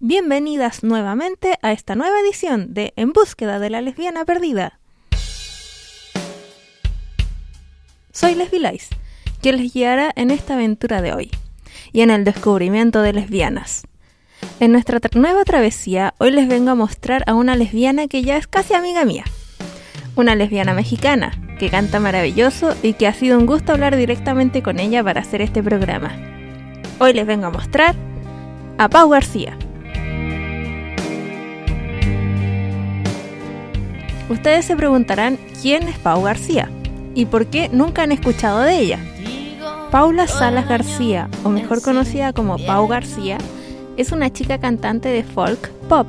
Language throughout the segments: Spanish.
Bienvenidas nuevamente a esta nueva edición de En búsqueda de la lesbiana perdida. Soy Lesbi quien les guiará en esta aventura de hoy y en el descubrimiento de lesbianas. En nuestra nueva travesía, hoy les vengo a mostrar a una lesbiana que ya es casi amiga mía. Una lesbiana mexicana, que canta maravilloso y que ha sido un gusto hablar directamente con ella para hacer este programa. Hoy les vengo a mostrar a Pau García. Ustedes se preguntarán quién es Pau García y por qué nunca han escuchado de ella. Paula Salas García, o mejor conocida como Pau García, es una chica cantante de folk pop.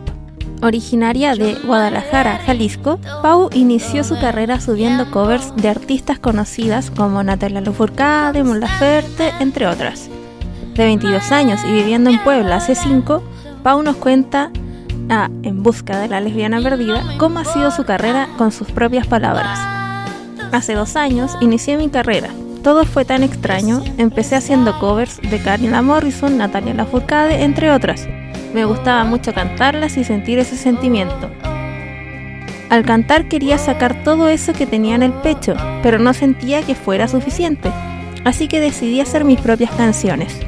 Originaria de Guadalajara, Jalisco, Pau inició su carrera subiendo covers de artistas conocidas como Natalia Lafourcade, Mon Laferte, entre otras. De 22 años y viviendo en Puebla hace 5, Pau nos cuenta a En busca de la lesbiana perdida cómo ha sido su carrera con sus propias palabras. Hace dos años inicié mi carrera. Todo fue tan extraño. Empecé haciendo covers de Karina Morrison, Natalia Lafourcade, entre otras. Me gustaba mucho cantarlas y sentir ese sentimiento. Al cantar quería sacar todo eso que tenía en el pecho, pero no sentía que fuera suficiente. Así que decidí hacer mis propias canciones.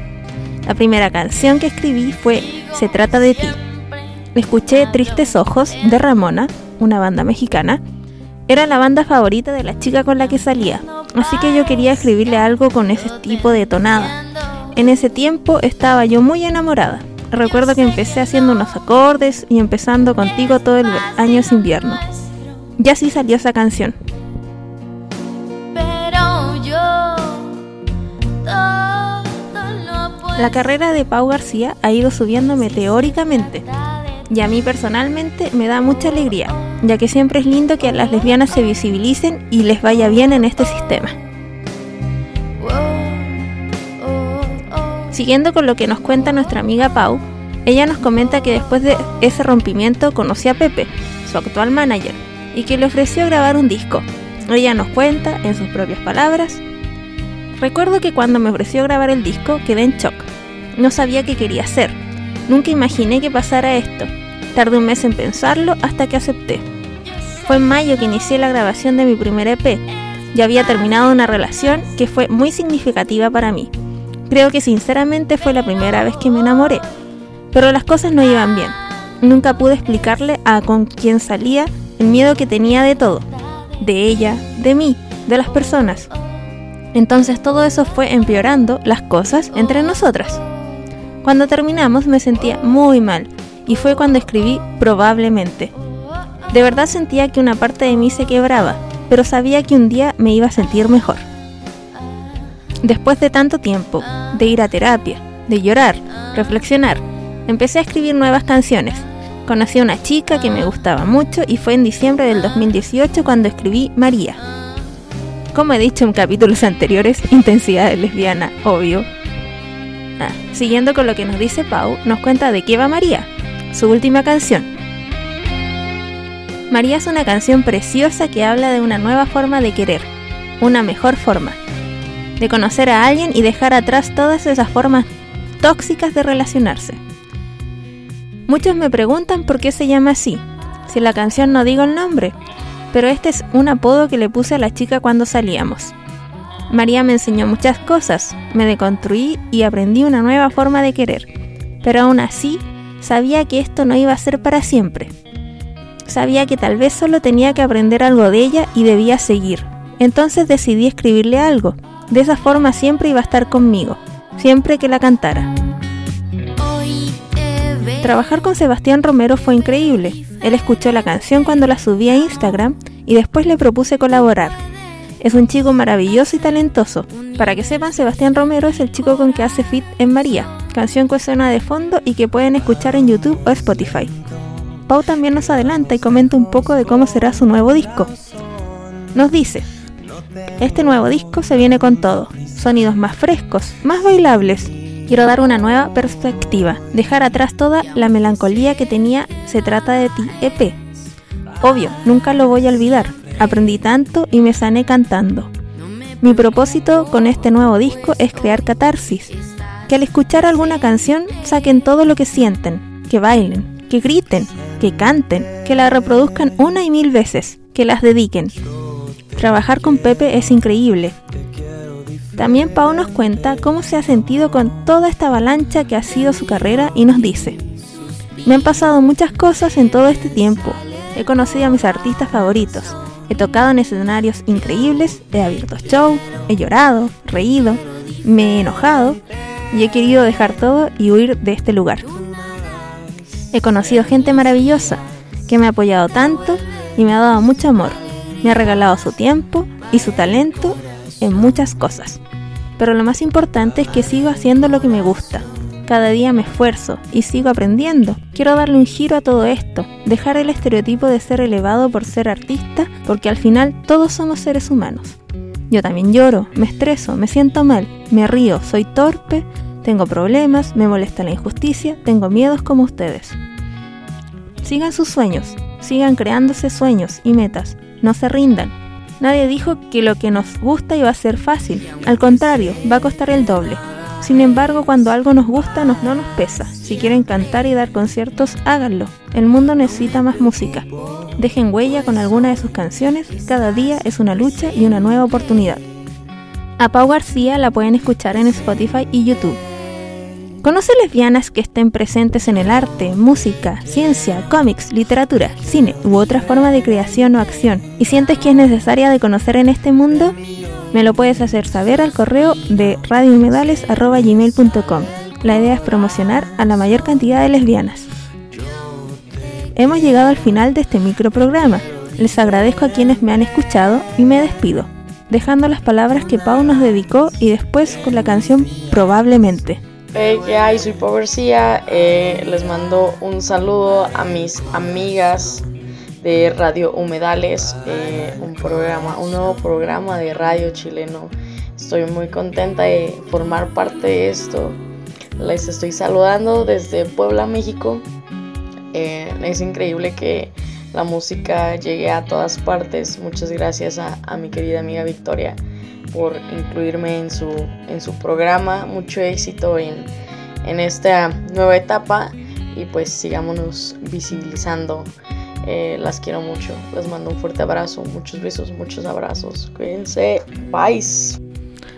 La primera canción que escribí fue Se trata de ti. Escuché Tristes Ojos de Ramona, una banda mexicana, era la banda favorita de la chica con la que salía, así que yo quería escribirle algo con ese tipo de tonada. En ese tiempo estaba yo muy enamorada. Recuerdo que empecé haciendo unos acordes y empezando contigo todo el año es invierno. Y así salió esa canción. La carrera de Pau García ha ido subiendo meteóricamente y a mí personalmente me da mucha alegría, ya que siempre es lindo que las lesbianas se visibilicen y les vaya bien en este sistema. Siguiendo con lo que nos cuenta nuestra amiga Pau, ella nos comenta que después de ese rompimiento conoció a Pepe, su actual manager, y que le ofreció grabar un disco. Ella nos cuenta, en sus propias palabras, Recuerdo que cuando me ofreció grabar el disco quedé en shock. No sabía qué quería hacer, Nunca imaginé que pasara esto. Tardé un mes en pensarlo hasta que acepté. Fue en mayo que inicié la grabación de mi primer EP. Ya había terminado una relación que fue muy significativa para mí. Creo que sinceramente fue la primera vez que me enamoré. Pero las cosas no iban bien. Nunca pude explicarle a con quién salía el miedo que tenía de todo. De ella, de mí, de las personas. Entonces todo eso fue empeorando las cosas entre nosotras. Cuando terminamos me sentía muy mal y fue cuando escribí probablemente. De verdad sentía que una parte de mí se quebraba, pero sabía que un día me iba a sentir mejor. Después de tanto tiempo, de ir a terapia, de llorar, reflexionar, empecé a escribir nuevas canciones. Conocí a una chica que me gustaba mucho y fue en diciembre del 2018 cuando escribí María. Como he dicho en capítulos anteriores, intensidad lesbiana, obvio, Ah, siguiendo con lo que nos dice Pau, nos cuenta de qué va María, su última canción. María es una canción preciosa que habla de una nueva forma de querer, una mejor forma, de conocer a alguien y dejar atrás todas esas formas tóxicas de relacionarse. Muchos me preguntan por qué se llama así, si la canción no digo el nombre, pero este es un apodo que le puse a la chica cuando salíamos. María me enseñó muchas cosas, me deconstruí y aprendí una nueva forma de querer, pero aún así sabía que esto no iba a ser para siempre. Sabía que tal vez solo tenía que aprender algo de ella y debía seguir. Entonces decidí escribirle algo. De esa forma siempre iba a estar conmigo, siempre que la cantara. Trabajar con Sebastián Romero fue increíble. Él escuchó la canción cuando la subí a Instagram y después le propuse colaborar. Es un chico maravilloso y talentoso. Para que sepan, Sebastián Romero es el chico con que hace fit en María, canción que suena de fondo y que pueden escuchar en YouTube o Spotify. Pau también nos adelanta y comenta un poco de cómo será su nuevo disco. Nos dice, este nuevo disco se viene con todo, sonidos más frescos, más bailables. Quiero dar una nueva perspectiva, dejar atrás toda la melancolía que tenía Se trata de ti EP. Obvio, nunca lo voy a olvidar, Aprendí tanto y me sané cantando. Mi propósito con este nuevo disco es crear catarsis, que al escuchar alguna canción saquen todo lo que sienten, que bailen, que griten, que canten, que la reproduzcan una y mil veces, que las dediquen. Trabajar con Pepe es increíble. También Pau nos cuenta cómo se ha sentido con toda esta avalancha que ha sido su carrera y nos dice, me han pasado muchas cosas en todo este tiempo. He conocido a mis artistas favoritos, He tocado en escenarios increíbles, he abierto show, he llorado, reído, me he enojado y he querido dejar todo y huir de este lugar. He conocido gente maravillosa que me ha apoyado tanto y me ha dado mucho amor. Me ha regalado su tiempo y su talento en muchas cosas. Pero lo más importante es que sigo haciendo lo que me gusta, cada día me esfuerzo y sigo aprendiendo. Quiero darle un giro a todo esto, dejar el estereotipo de ser elevado por ser artista, porque al final todos somos seres humanos. Yo también lloro, me estreso, me siento mal, me río, soy torpe, tengo problemas, me molesta la injusticia, tengo miedos como ustedes. Sigan sus sueños, sigan creándose sueños y metas, no se rindan. Nadie dijo que lo que nos gusta iba a ser fácil, al contrario, va a costar el doble. Sin embargo, cuando algo nos gusta, no nos pesa. Si quieren cantar y dar conciertos, háganlo. El mundo necesita más música. Dejen huella con alguna de sus canciones. Cada día es una lucha y una nueva oportunidad. A Pau García la pueden escuchar en Spotify y YouTube. ¿Conoce lesbianas que estén presentes en el arte, música, ciencia, cómics, literatura, cine u otra forma de creación o acción y sientes que es necesaria de conocer en este mundo? Me lo puedes hacer saber al correo de radiohumedales.gmail.com. La idea es promocionar a la mayor cantidad de lesbianas. Hemos llegado al final de este microprograma. Les agradezco a quienes me han escuchado y me despido, dejando las palabras que Pau nos dedicó y después con la canción Probablemente. Hey, ¿qué hay? Soy. Eh, les mando un saludo a mis amigas de Radio Humedales, eh, un programa, un nuevo programa de radio chileno. Estoy muy contenta de formar parte de esto. Les estoy saludando desde Puebla, México. Eh, es increíble que la música llegue a todas partes. Muchas gracias a, mi querida amiga Victoria por incluirme en su, en su programa. Mucho éxito en, en esta nueva etapa y pues sigámonos visibilizando eh, las quiero mucho. Les mando un fuerte abrazo, muchos besos, muchos abrazos. Cuídense. Bye.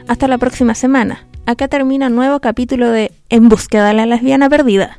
Hasta la próxima semana. Acá termina un nuevo capítulo de En búsqueda de la lesbiana perdida.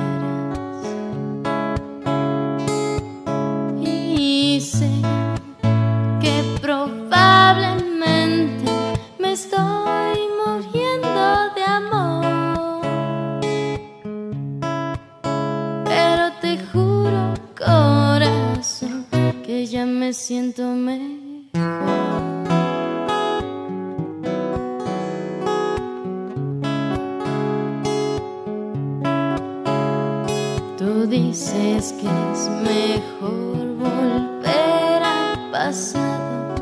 ya me siento mejor. dices que es mejor volver al pasado.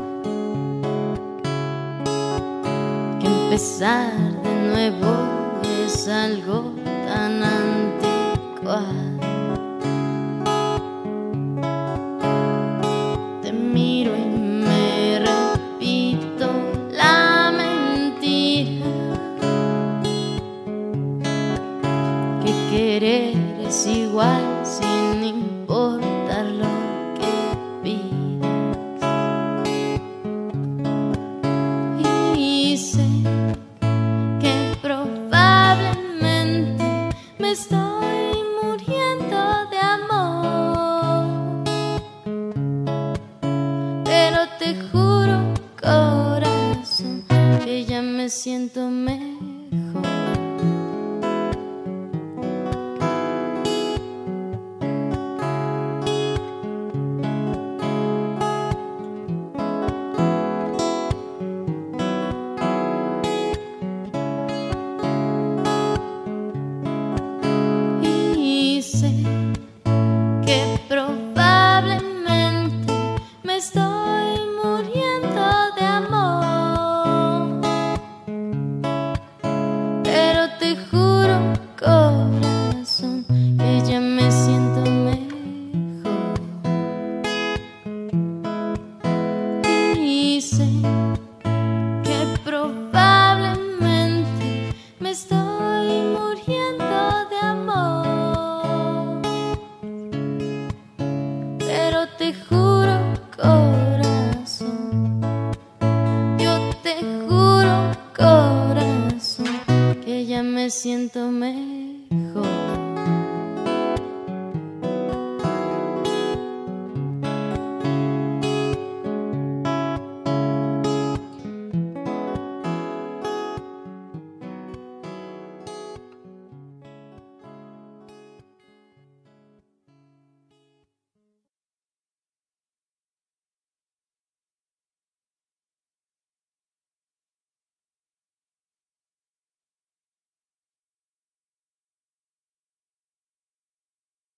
besar de nuevo es algo tan anticuado.